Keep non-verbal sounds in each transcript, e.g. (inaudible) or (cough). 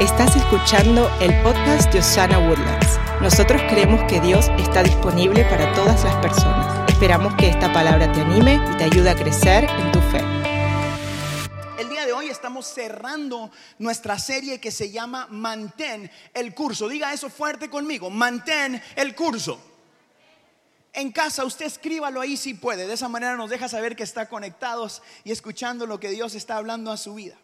Estás escuchando el podcast de Osana Woodlands. Nosotros creemos que Dios está disponible para todas las personas. Esperamos que esta palabra te anime y te ayude a crecer en tu fe. El día de hoy estamos cerrando nuestra serie que se llama Mantén el curso. Diga eso fuerte conmigo, mantén el curso. En casa usted escríbalo ahí si puede. De esa manera nos deja saber que está conectados y escuchando lo que Dios está hablando a su vida.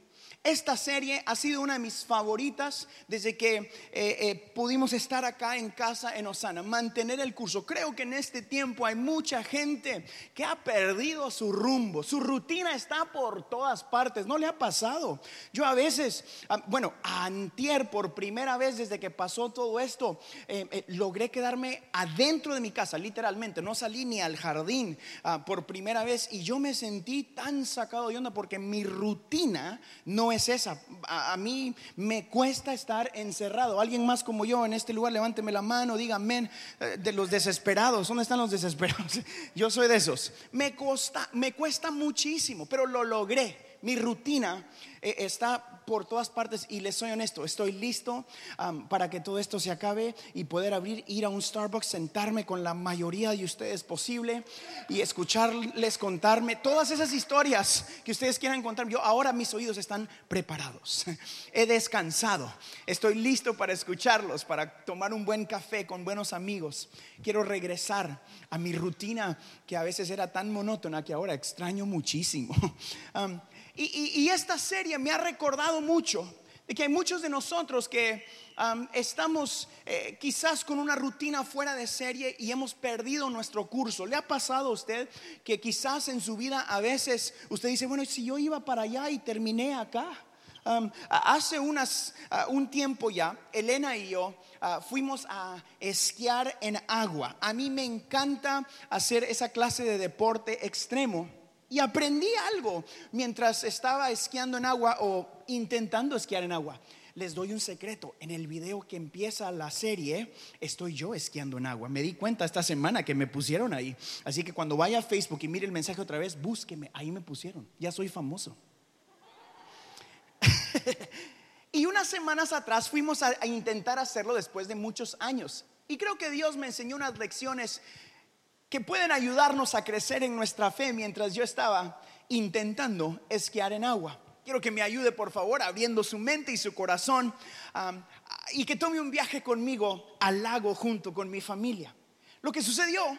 Esta serie ha sido una de mis favoritas desde que eh, eh, pudimos estar acá en casa en Osana, mantener el curso. Creo que en este tiempo hay mucha gente que ha perdido su rumbo, su rutina está por todas partes, ¿no le ha pasado? Yo a veces, ah, bueno, antier por primera vez desde que pasó todo esto, eh, logré quedarme adentro de mi casa, literalmente, no salí ni al jardín ah, por primera vez. Y yo me sentí tan sacado de onda porque mi rutina no es esa. A, mí me cuesta estar encerrado. Alguien más como yo en este lugar, levánteme la mano, diga amén. Eh, de los desesperados, ¿dónde están los desesperados? (laughs) Yo soy de esos. Me cuesta, me cuesta muchísimo, pero lo logré. Mi rutina eh, está por todas partes y les soy honesto, estoy listo para que todo esto se acabe y poder abrir, ir a un Starbucks, sentarme con la mayoría de ustedes posible y escucharles contarme todas esas historias que ustedes quieran contar. Yo ahora mis oídos están preparados, (laughs) he descansado, estoy listo para escucharlos, para tomar un buen café con buenos amigos. Quiero regresar a mi rutina que a veces era tan monótona que ahora extraño muchísimo. (laughs) Y, esta serie me ha recordado mucho de que hay muchos de nosotros que estamos eh, quizás con una rutina fuera de serie y hemos perdido nuestro curso. ¿Le ha pasado a usted que quizás en su vida a veces usted dice, bueno, si yo iba para allá y terminé acá? hace unas, un tiempo ya, Elena y yo ah, fuimos a esquiar en agua. A mí me encanta hacer esa clase de deporte extremo. Y aprendí algo mientras estaba esquiando en agua o intentando esquiar en agua. Les doy un secreto. En el video que empieza la serie, estoy yo esquiando en agua. Me di cuenta esta semana que me pusieron ahí. Así que cuando vaya a Facebook y mire el mensaje otra vez, búsqueme. Ahí me pusieron. Ya soy famoso. (laughs) y unas semanas atrás fuimos a, intentar hacerlo después de muchos años. Y creo que Dios me enseñó unas lecciones que pueden ayudarnos a crecer en nuestra fe mientras yo estaba intentando esquiar en agua. Quiero que me ayude, por favor, abriendo su mente y su corazón y que tome un viaje conmigo al lago junto con mi familia. Lo que sucedió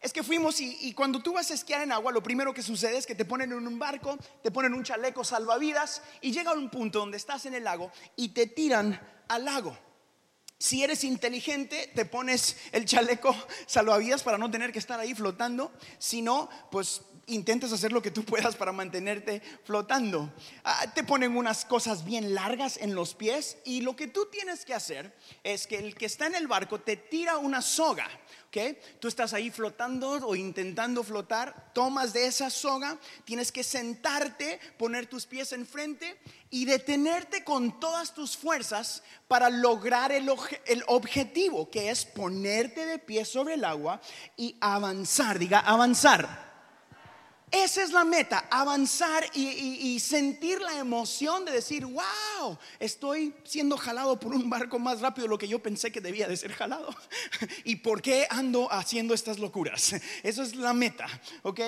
es que fuimos y, y, cuando tú vas a esquiar en agua, lo primero que sucede es que te ponen en un barco, te ponen un chaleco salvavidas y llega a un punto donde estás en el lago y te tiran al lago. Si eres inteligente, te pones el chaleco salvavidas para no tener que estar ahí flotando. Si no, pues intentas hacer lo que tú puedas para mantenerte flotando. Ah, te ponen unas cosas bien largas en los pies y lo que tú tienes que hacer es que el que está en el barco te tira una soga. Tú estás ahí flotando o intentando flotar, tomas de esa soga, tienes que sentarte, poner tus pies enfrente y detenerte con todas tus fuerzas para lograr el, objetivo, que es ponerte de pie sobre el agua y avanzar, diga avanzar. Esa es la meta, avanzar y, sentir la emoción de decir, wow, estoy siendo jalado por un barco más rápido de lo que yo pensé que debía de ser jalado. (laughs) ¿Y por qué ando haciendo estas locuras? Eso es la meta, ¿ok?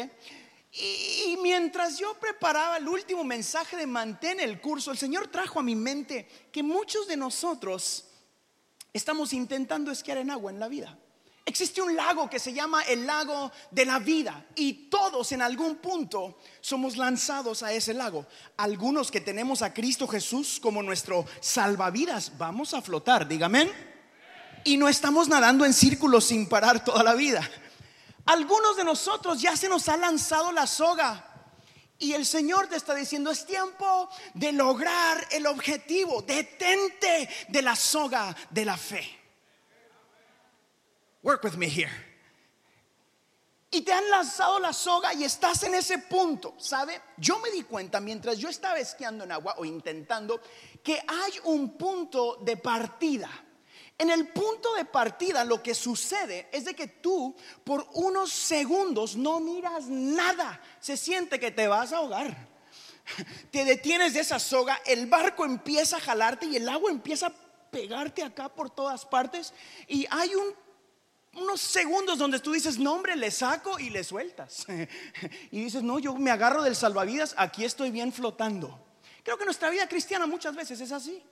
Y, mientras yo preparaba el último mensaje de mantén el curso, el Señor trajo a mi mente que muchos de nosotros estamos intentando esquiar en agua en la vida. Existe un lago que se llama el lago de la vida y todos en algún punto somos lanzados a ese lago. Algunos que tenemos a Cristo Jesús como nuestro salvavidas, vamos a flotar, dígame. Y no estamos nadando en círculos sin parar toda la vida. Algunos de nosotros ya se nos ha lanzado la soga y el Señor te está diciendo, es tiempo de lograr el objetivo, detente de la soga de la fe. Work with me here. Y te han lanzado la soga y estás en ese punto, ¿sabe? Yo me di cuenta mientras yo estaba esquiando en agua o intentando que hay un punto de partida. En el punto de partida lo que sucede es de que tú por unos segundos no miras nada. Se siente que te vas a ahogar. te detienes de esa soga, el barco empieza a jalarte y el agua empieza a pegarte acá por todas partes y hay unos segundos donde tú dices, no hombre, le saco y le sueltas. (laughs) y dices, no, yo me agarro del salvavidas, aquí estoy bien flotando. Creo que nuestra vida cristiana muchas veces es así.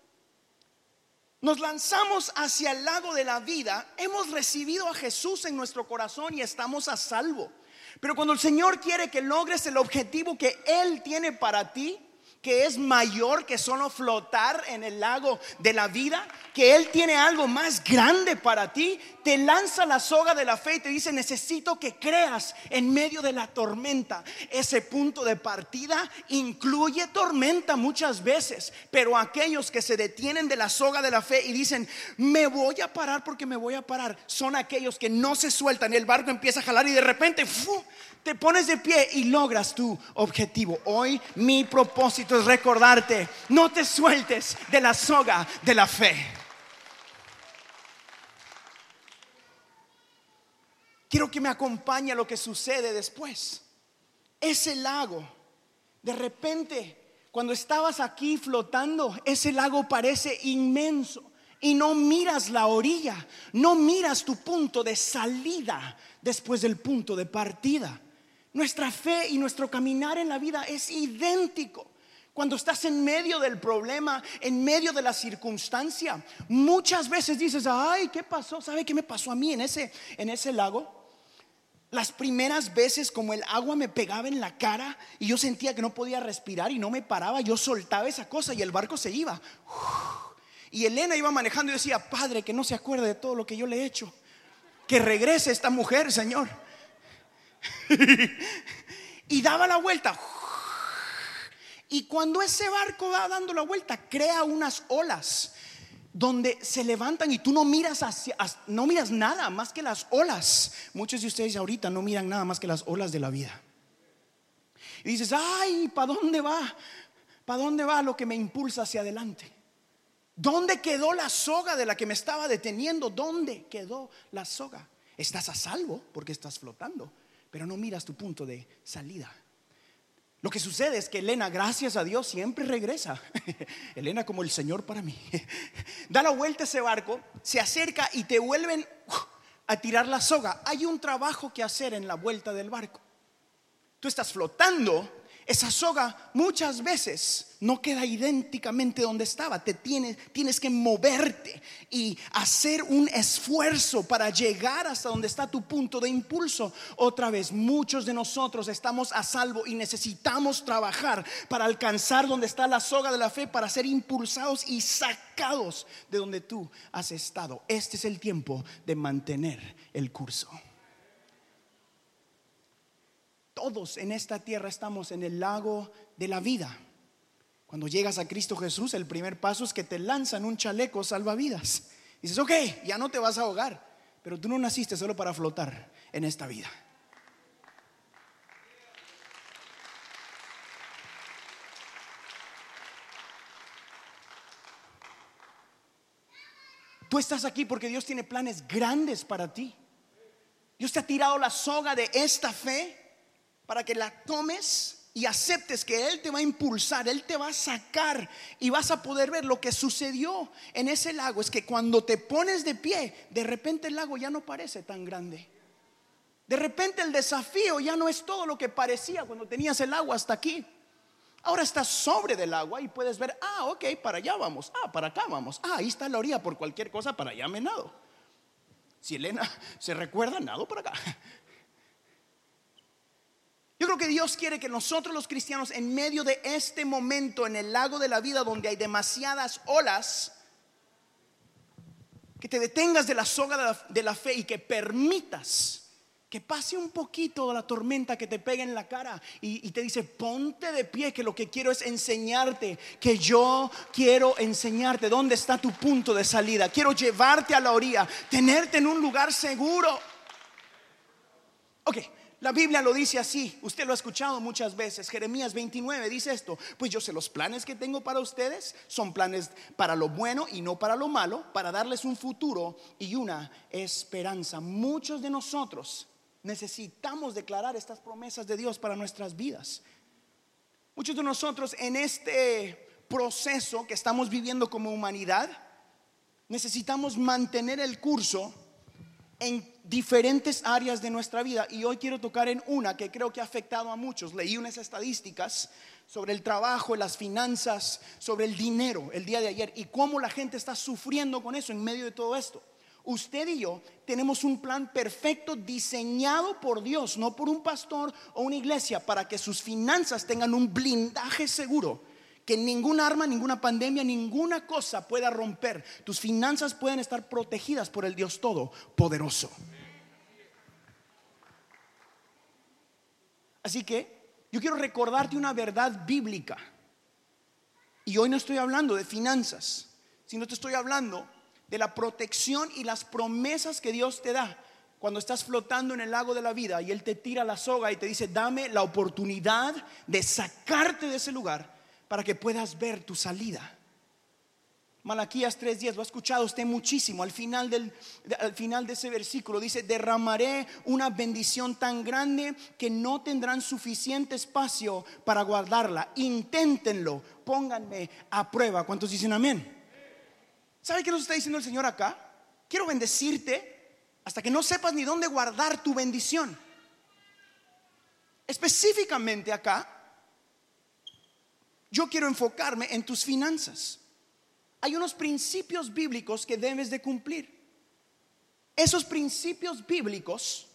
Nos lanzamos hacia el lago de la vida, hemos recibido a Jesús en nuestro corazón y estamos a salvo. Pero cuando el Señor quiere que logres el objetivo que Él tiene para ti, que es mayor que solo flotar en el lago de la vida, que Él tiene algo más grande para ti, te lanza la soga de la fe y te dice, necesito que creas en medio de la tormenta. Ese punto de partida incluye tormenta muchas veces, pero aquellos que se detienen de la soga de la fe y dicen, me voy a parar porque me voy a parar, son aquellos que no se sueltan, el barco empieza a jalar y de repente te pones de pie y logras tu objetivo. Hoy mi propósito recordarte, no te sueltes de la soga de la fe. Quiero que me acompañe a lo que sucede después. Ese lago, de repente, cuando estabas aquí flotando, ese lago parece inmenso y no miras la orilla, no miras tu punto de salida después del punto de partida. Nuestra fe y nuestro caminar en la vida es idéntico. Cuando estás en medio del problema, en medio de la circunstancia, muchas veces dices, ay, ¿qué pasó? ¿Sabe qué me pasó a mí en ese, en ese lago? Las primeras veces como el agua me pegaba en la cara y yo sentía que no podía respirar y no me paraba, yo soltaba esa cosa y el barco se iba. Y Elena iba manejando y decía, Padre, que no se acuerde de todo lo que yo le he hecho. Que regrese esta mujer, Señor. (laughs) y daba la vuelta. Y cuando ese barco va dando la vuelta, crea unas olas donde se levantan y tú no miras hacia, no miras nada más que las olas. Muchos de ustedes ahorita no miran nada más que las olas de la vida. Y dices, ay, ¿para dónde va? ¿Para dónde va lo que me impulsa hacia adelante? ¿Dónde quedó la soga de la que me estaba deteniendo? ¿Dónde quedó la soga? Estás a salvo porque estás flotando pero no miras tu punto de salida. Lo que sucede es que Elena, gracias a Dios, siempre regresa. (laughs) Elena como el Señor para mí. (laughs) da la vuelta a ese barco, se acerca y te vuelven a tirar la soga. Hay un trabajo que hacer en la vuelta del barco. Tú estás flotando esa soga muchas veces no queda idénticamente donde estaba. Te tienes, tienes que moverte y hacer un esfuerzo para llegar hasta donde está tu punto de impulso. Otra vez, muchos de nosotros estamos a salvo y necesitamos trabajar para alcanzar donde está la soga de la fe, para ser impulsados y sacados de donde tú has estado. Este es el tiempo de mantener el curso. Todos en esta tierra estamos en el lago de la vida. Cuando llegas a Cristo Jesús, el primer paso es que te lanzan un chaleco salvavidas. Dices, ok, ya no te vas a ahogar, pero tú no naciste solo para flotar en esta vida. Tú estás aquí porque Dios tiene planes grandes para ti. Dios te ha tirado la soga de esta fe para que la tomes y aceptes que Él te va a impulsar, Él te va a sacar y vas a poder ver lo que sucedió en ese lago. Es que cuando te pones de pie, de repente el lago ya no parece tan grande. De repente el desafío ya no es todo lo que parecía cuando tenías el agua hasta aquí. Ahora estás sobre del agua y puedes ver, ah, ok, para allá vamos, ah, para acá vamos, ah, ahí está la orilla por cualquier cosa, para allá me nado. Si Elena se recuerda, nado para acá. Yo creo que Dios quiere que nosotros los cristianos en medio de este momento en el lago de la vida donde hay demasiadas olas, que te detengas de la soga de la, fe y que permitas que pase un poquito la tormenta que te pega en la cara y, y, te dice, ponte de pie, que lo que quiero es enseñarte, que yo quiero enseñarte dónde está tu punto de salida, quiero llevarte a la orilla, tenerte en un lugar seguro. Ok, la Biblia lo dice así, usted lo ha escuchado muchas veces. Jeremías 29 dice esto, pues yo sé los planes que tengo para ustedes, son planes para lo bueno y no para lo malo, para darles un futuro y una esperanza. Muchos de nosotros necesitamos declarar estas promesas de Dios para nuestras vidas. Muchos de nosotros en este proceso que estamos viviendo como humanidad, necesitamos mantener el curso en diferentes áreas de nuestra vida y hoy quiero tocar en una que creo que ha afectado a muchos. Leí unas estadísticas sobre el trabajo, las finanzas, sobre el dinero el día de ayer y cómo la gente está sufriendo con eso en medio de todo esto. Usted y yo tenemos un plan perfecto diseñado por Dios, no por un pastor o una iglesia, para que sus finanzas tengan un blindaje seguro que ninguna arma, ninguna pandemia, ninguna cosa pueda romper. Tus finanzas pueden estar protegidas por el Dios Todopoderoso. Así que yo quiero recordarte una verdad bíblica. Y hoy no estoy hablando de finanzas, sino te estoy hablando de la protección y las promesas que Dios te da cuando estás flotando en el lago de la vida y Él te tira la soga y te dice, dame la oportunidad de sacarte de ese lugar para que puedas ver tu salida. Malaquías 3:10, lo ha escuchado usted muchísimo. Al final, del, al final de ese versículo dice, derramaré una bendición tan grande que no tendrán suficiente espacio para guardarla. Inténtenlo, pónganme a prueba. ¿Cuántos dicen amén? ¿Sabe qué nos está diciendo el Señor acá? Quiero bendecirte hasta que no sepas ni dónde guardar tu bendición. Específicamente acá, yo quiero enfocarme en tus finanzas. Hay unos principios bíblicos que debes de cumplir. Esos principios bíblicos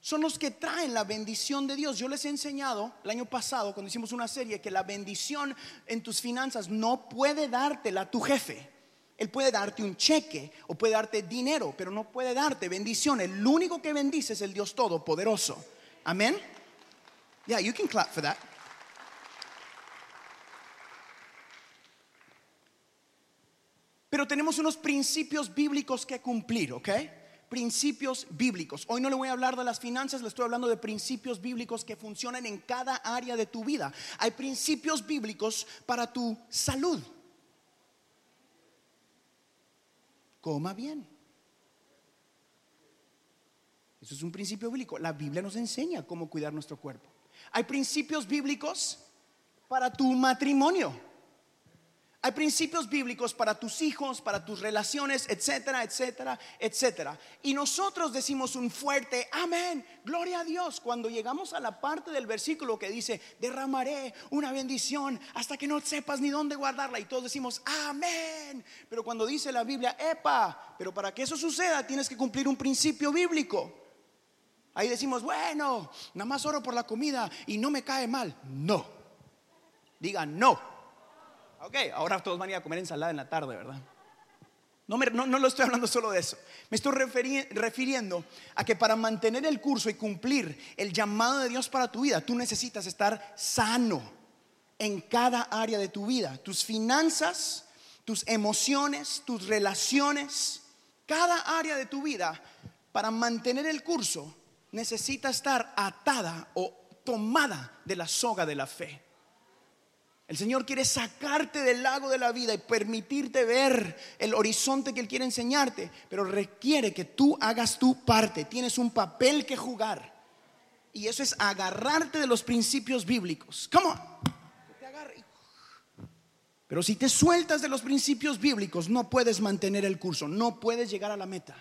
son los que traen la bendición de Dios. Yo les he enseñado el año pasado, cuando hicimos una serie, que la bendición en tus finanzas no puede dártela tu jefe. Él puede darte un cheque o puede darte dinero, pero no puede darte bendición. El único que bendice es el Dios Todopoderoso. Amén. Yeah, you can clap for that. Pero tenemos unos principios bíblicos que cumplir, ¿ok? Principios bíblicos. Hoy no le voy a hablar de las finanzas, le estoy hablando de principios bíblicos que funcionan en cada área de tu vida. Hay principios bíblicos para tu salud. Coma bien. Eso es un principio bíblico. La Biblia nos enseña cómo cuidar nuestro cuerpo. Hay principios bíblicos para tu matrimonio. Hay principios bíblicos para tus hijos, para tus relaciones, etcétera, etcétera, etcétera. Y nosotros decimos un fuerte amén, gloria a Dios, cuando llegamos a la parte del versículo que dice, derramaré una bendición hasta que no sepas ni dónde guardarla. Y todos decimos amén. Pero cuando dice la Biblia, epa, pero para que eso suceda tienes que cumplir un principio bíblico. Ahí decimos, bueno, nada más oro por la comida y no me cae mal. No. Diga no. Ok, ahora todos van a ir a comer ensalada en la tarde, ¿verdad? No, no, lo estoy hablando solo de eso. Me estoy refiriendo a que para mantener el curso y cumplir el llamado de Dios para tu vida, tú necesitas estar sano en cada área de tu vida. Tus finanzas, tus emociones, tus relaciones, cada área de tu vida, para mantener el curso, necesita estar atada o tomada de la soga de la fe. El Señor quiere sacarte del lago de la vida y permitirte ver el horizonte que Él quiere enseñarte, pero requiere que tú hagas tu parte. Tienes un papel que jugar. Y eso es agarrarte de los principios bíblicos. ¿Cómo? Pero si te sueltas de los principios bíblicos, no puedes mantener el curso, no puedes llegar a la meta.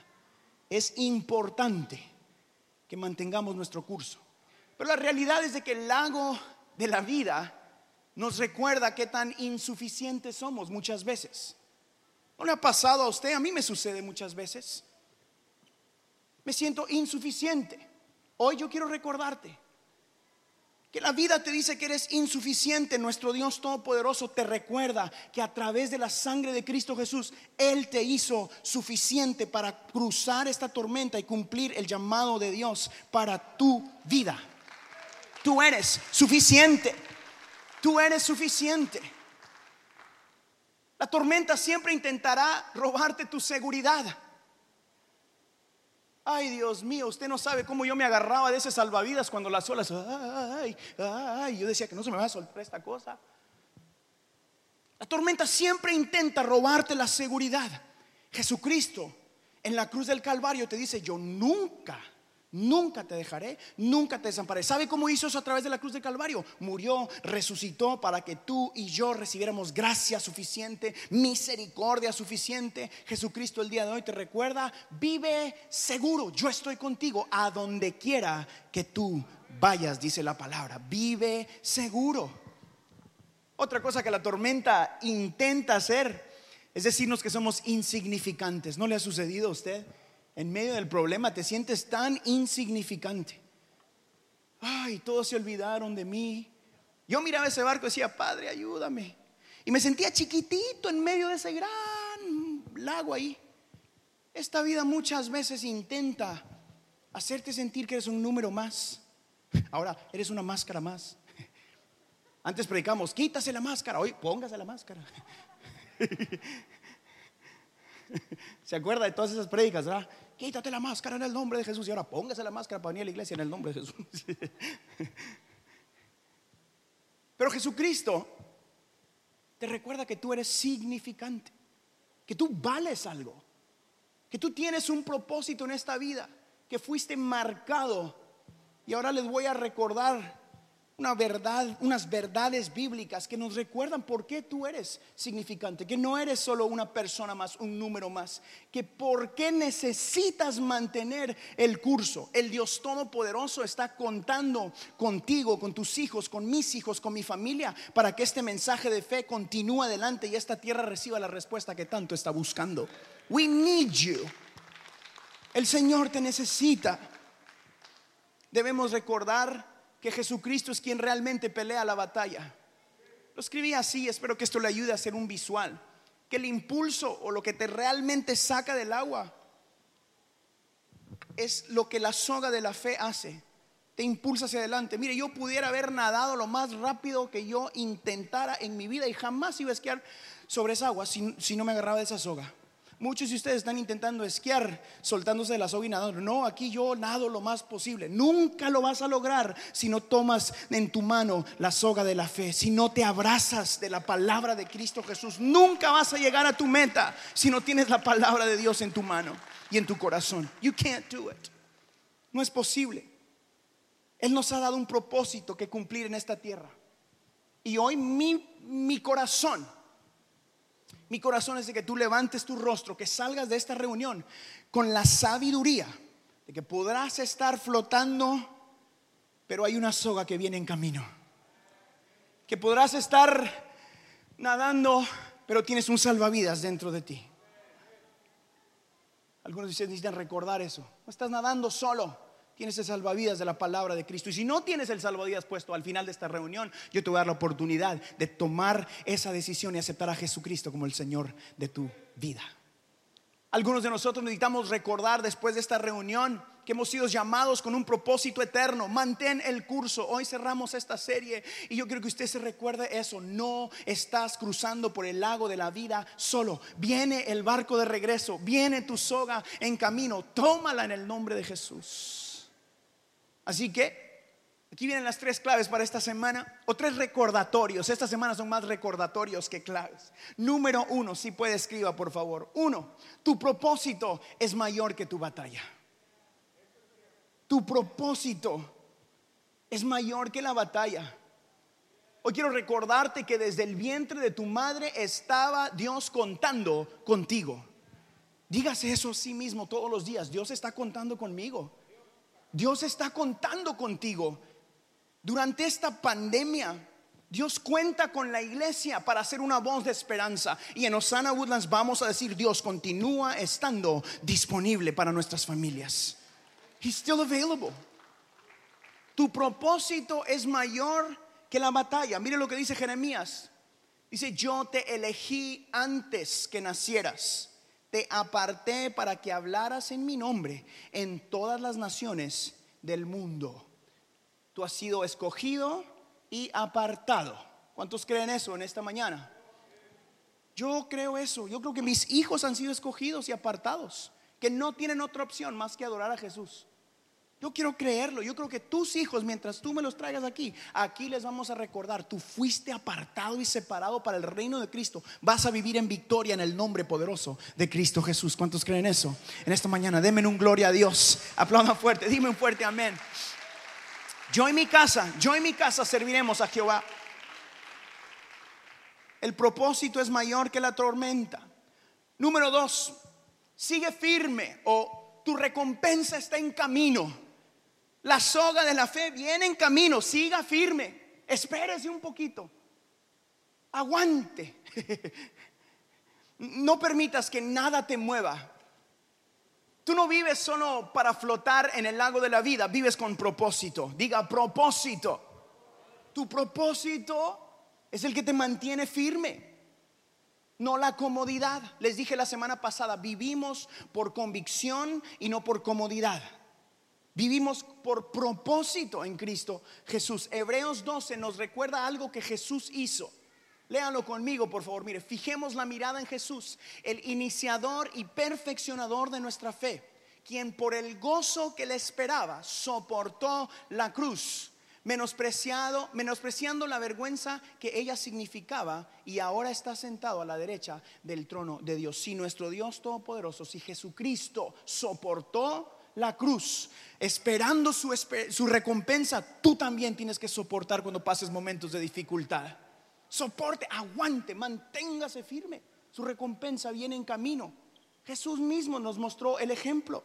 Es importante que mantengamos nuestro curso. Pero la realidad es de que el lago de la vida nos recuerda qué tan insuficientes somos muchas veces. ¿No le ha pasado a usted? A mí me sucede muchas veces. Me siento insuficiente. Hoy yo quiero recordarte que la vida te dice que eres insuficiente. Nuestro Dios Todopoderoso te recuerda que a través de la sangre de Cristo Jesús, Él te hizo suficiente para cruzar esta tormenta y cumplir el llamado de Dios para tu vida. Tú eres suficiente. Tú eres suficiente. La tormenta siempre intentará robarte tu seguridad. Ay, Dios mío, usted no sabe cómo yo me agarraba de ese salvavidas cuando las olas, ay, ay, yo decía que no se me va a soltar esta cosa. La tormenta siempre intenta robarte la seguridad. Jesucristo en la cruz del Calvario te dice, yo nunca Nunca te dejaré, nunca te desamparé. ¿Sabe cómo hizo eso a través de la cruz del Calvario? Murió, resucitó para que tú y yo recibiéramos gracia suficiente, misericordia suficiente. Jesucristo el día de hoy te recuerda, vive seguro, yo estoy contigo a donde quiera que tú vayas, dice la palabra, vive seguro. Otra cosa que la tormenta intenta hacer es decirnos que somos insignificantes. ¿No le ha sucedido a usted? En medio del problema te sientes tan insignificante. Ay, todos se olvidaron de mí. Yo miraba ese barco y decía, Padre, ayúdame. Y me sentía chiquitito en medio de ese gran lago ahí. Esta vida muchas veces intenta hacerte sentir que eres un número más. Ahora eres una máscara más. Antes predicamos, quítase la máscara, hoy póngase la máscara. (laughs) ¿Se acuerda de todas esas prédicas, verdad? Quítate la máscara en el nombre de Jesús y ahora póngase la máscara para venir a la iglesia en el nombre de Jesús. (laughs) Pero Jesucristo te recuerda que tú eres significante, que tú vales algo, que tú tienes un propósito en esta vida, que fuiste marcado. Y ahora les voy a recordar una verdad, unas verdades bíblicas que nos recuerdan por qué tú eres significante, que no eres solo una persona más, un número más, que por qué necesitas mantener el curso. El Dios Todopoderoso está contando contigo, con tus hijos, con mis hijos, con mi familia, para que este mensaje de fe continúe adelante y esta tierra reciba la respuesta que tanto está buscando. We need you. El Señor te necesita. Debemos recordar que Jesucristo es quien realmente pelea la batalla. Lo escribí así, espero que esto le ayude a hacer un visual. Que el impulso o lo que te realmente saca del agua es lo que la soga de la fe hace. Te impulsa hacia adelante. Mire, yo pudiera haber nadado lo más rápido que yo intentara en mi vida y jamás iba a esquiar sobre esa agua si, si no me agarraba de esa soga. Muchos de ustedes están intentando esquiar soltándose de la soga y nadando. No, aquí yo nado lo más posible. Nunca lo vas a lograr si no tomas en tu mano la soga de la fe, si no te abrazas de la palabra de Cristo Jesús. Nunca vas a llegar a tu meta si no tienes la palabra de Dios en tu mano y en tu corazón. You can't do it. No es posible. Él nos ha dado un propósito que cumplir en esta tierra. Y hoy mi, mi corazón mi corazón es de que tú levantes tu rostro, que salgas de esta reunión con la sabiduría de que podrás estar flotando, pero hay una soga que viene en camino. Que podrás estar nadando, pero tienes un salvavidas dentro de ti. Algunos ustedes necesitan recordar eso. No estás nadando solo tienes el salvavidas de la palabra de Cristo. Y si no tienes el salvavidas puesto al final de esta reunión, yo te voy a dar la oportunidad de tomar esa decisión y aceptar a Jesucristo como el Señor de tu vida. Algunos de nosotros necesitamos recordar después de esta reunión que hemos sido llamados con un propósito eterno. Mantén el curso. Hoy cerramos esta serie y yo quiero que usted se recuerde eso. No estás cruzando por el lago de la vida solo. Viene el barco de regreso. Viene tu soga en camino. Tómala en el nombre de Jesús. Así que aquí vienen las tres claves para esta semana, o tres recordatorios. Esta semana son más recordatorios que claves. Número uno, si puede escriba por favor. Uno, tu propósito es mayor que tu batalla. Tu propósito es mayor que la batalla. Hoy quiero recordarte que desde el vientre de tu madre estaba Dios contando contigo. Dígase eso a sí mismo todos los días. Dios está contando conmigo. Dios está contando contigo. Durante esta pandemia, Dios cuenta con la iglesia para hacer una voz de esperanza. Y en Osana Woodlands vamos a decir, Dios continúa estando disponible para nuestras familias. He's still available. Tu propósito es mayor que la batalla. Mire lo que dice Jeremías. Dice, yo te elegí antes que nacieras te aparté para que hablaras en mi nombre en todas las naciones del mundo. Tú has sido escogido y apartado. ¿Cuántos creen eso en esta mañana? Yo creo eso. Yo creo que mis hijos han sido escogidos y apartados, que no tienen otra opción más que adorar a Jesús. Yo quiero creerlo. Yo creo que tus hijos, mientras tú me los traigas aquí, aquí les vamos a recordar, tú fuiste apartado y separado para el reino de Cristo. Vas a vivir en victoria en el nombre poderoso de Cristo Jesús. ¿Cuántos creen eso? En esta mañana, denme un gloria a Dios. Aplaudan fuerte, dime un fuerte amén. Yo en mi casa, yo en mi casa serviremos a Jehová. El propósito es mayor que la tormenta. Número dos, sigue firme o tu recompensa está en camino. La soga de la fe viene en camino, siga firme, espérese un poquito, aguante. (laughs) No permitas que nada te mueva. Tú no vives solo para flotar en el lago de la vida, vives con propósito. Diga propósito. Tu propósito es el que te mantiene firme, no la comodidad. Les dije la semana pasada, vivimos por convicción y no por comodidad. Vivimos por propósito en Cristo Jesús. Hebreos 12 nos recuerda algo que Jesús hizo. Léanlo conmigo, por favor. Mire, fijemos la mirada en Jesús, el iniciador y perfeccionador de nuestra fe, quien por el gozo que le esperaba soportó la cruz, menospreciado, menospreciando la vergüenza que ella significaba y ahora está sentado a la derecha del trono de Dios. Si nuestro Dios todopoderoso, si Jesucristo soportó la cruz, esperando su, su, recompensa, tú también tienes que soportar cuando pases momentos de dificultad. Soporte, aguante, manténgase firme. Su recompensa viene en camino. Jesús mismo nos mostró el ejemplo.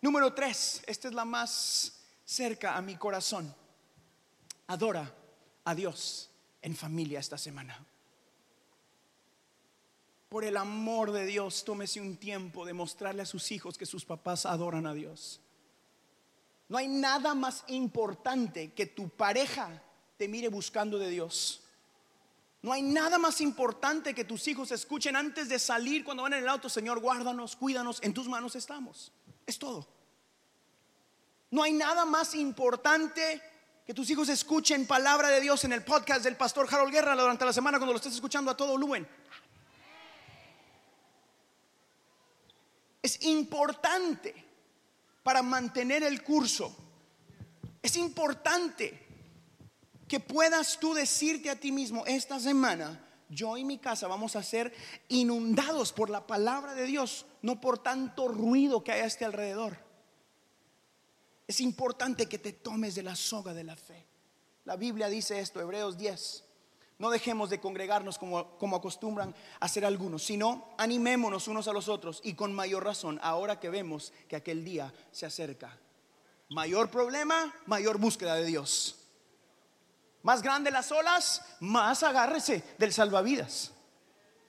Número tres, esta es la más cerca a mi corazón. Adora a Dios en familia esta semana. Por el amor de Dios, tómese un tiempo de mostrarle a sus hijos que sus papás adoran a Dios. No hay nada más importante que tu pareja te mire buscando de Dios. No hay nada más importante que tus hijos escuchen antes de salir cuando van en el auto, Señor, guárdanos, cuídanos, en tus manos estamos. Es todo. No hay nada más importante que tus hijos escuchen palabra de Dios en el podcast del pastor Harold Guerra durante la semana cuando lo estés escuchando a todo volumen. Importante para mantener el curso. Es importante que puedas tú decirte a ti mismo, esta semana yo y mi casa vamos a ser inundados por la palabra de Dios, no por tanto ruido que hay a este alrededor. Es importante que te tomes de la soga de la fe. La Biblia dice esto, Hebreos 10. No dejemos de congregarnos como, como, acostumbran a hacer algunos, sino animémonos unos a los otros y con mayor razón ahora que vemos que aquel día se acerca. Mayor problema, mayor búsqueda de Dios. Más grande las olas, más agárrese del salvavidas.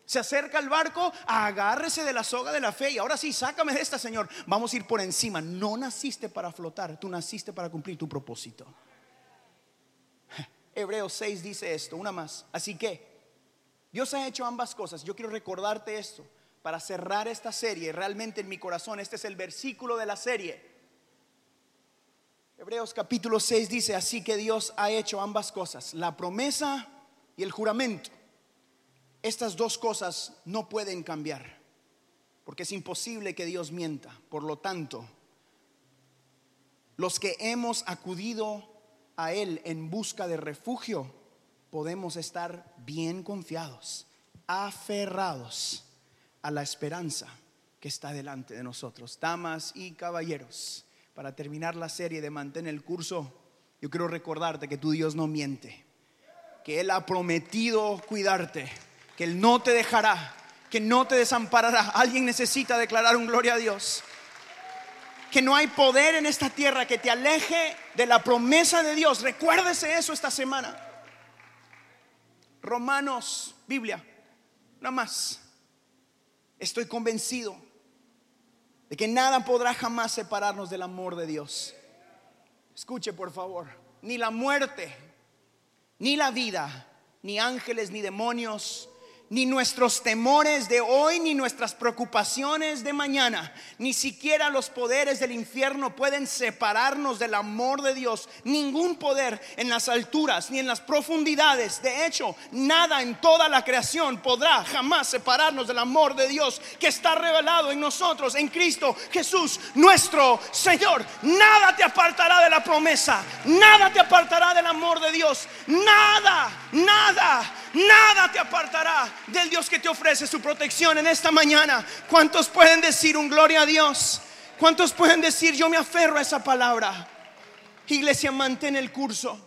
Se acerca el barco, agárrese de la soga de la fe y ahora sí, sácame de esta, Señor. Vamos a ir por encima. No naciste para flotar, tú naciste para cumplir tu propósito. Hebreos 6 dice esto, una más. Así que Dios ha hecho ambas cosas. Yo quiero recordarte esto para cerrar esta serie. Realmente en mi corazón, este es el versículo de la serie. Hebreos capítulo 6 dice, así que Dios ha hecho ambas cosas, la promesa y el juramento. Estas dos cosas no pueden cambiar, porque es imposible que Dios mienta. Por lo tanto, los que hemos acudido a Él en busca de refugio, podemos estar bien confiados, aferrados a la esperanza que está delante de nosotros. Damas y caballeros, para terminar la serie de Mantén el curso, yo quiero recordarte que tu Dios no miente, que Él ha prometido cuidarte, que Él no te dejará, que no te desamparará. Alguien necesita declarar un gloria a Dios que no hay poder en esta tierra que te aleje de la promesa de Dios. Recuérdese eso esta semana. Romanos, Biblia, nada más. Estoy convencido de que nada podrá jamás separarnos del amor de Dios. Escuche, por favor, ni la muerte, ni la vida, ni ángeles, ni demonios, ni nuestros temores de hoy, ni nuestras preocupaciones de mañana, ni siquiera los poderes del infierno pueden separarnos del amor de Dios. Ningún poder en las alturas ni en las profundidades. De hecho, nada en toda la creación podrá jamás separarnos del amor de Dios que está revelado en nosotros, en Cristo Jesús, nuestro Señor. Nada te apartará de la promesa, nada te apartará del amor de Dios. Nada, nada Nada te apartará del Dios que te ofrece su protección en esta mañana. ¿Cuántos pueden decir un gloria a Dios? ¿Cuántos pueden decir yo me aferro a esa palabra? Iglesia, mantén el curso.